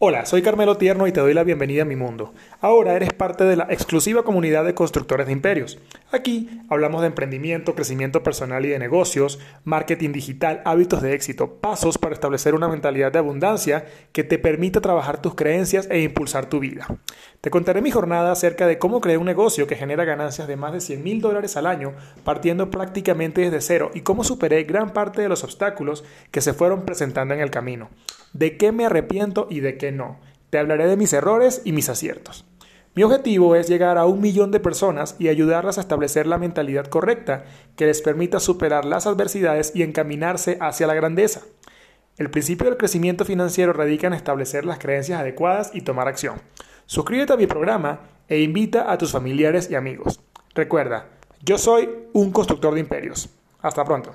Hola, soy Carmelo Tierno y te doy la bienvenida a mi mundo. Ahora eres parte de la exclusiva comunidad de constructores de imperios. Aquí hablamos de emprendimiento, crecimiento personal y de negocios, marketing digital, hábitos de éxito, pasos para establecer una mentalidad de abundancia que te permita trabajar tus creencias e impulsar tu vida. Te contaré mi jornada acerca de cómo creé un negocio que genera ganancias de más de 100 mil dólares al año partiendo prácticamente desde cero y cómo superé gran parte de los obstáculos que se fueron presentando en el camino de qué me arrepiento y de qué no. Te hablaré de mis errores y mis aciertos. Mi objetivo es llegar a un millón de personas y ayudarlas a establecer la mentalidad correcta que les permita superar las adversidades y encaminarse hacia la grandeza. El principio del crecimiento financiero radica en establecer las creencias adecuadas y tomar acción. Suscríbete a mi programa e invita a tus familiares y amigos. Recuerda, yo soy un constructor de imperios. Hasta pronto.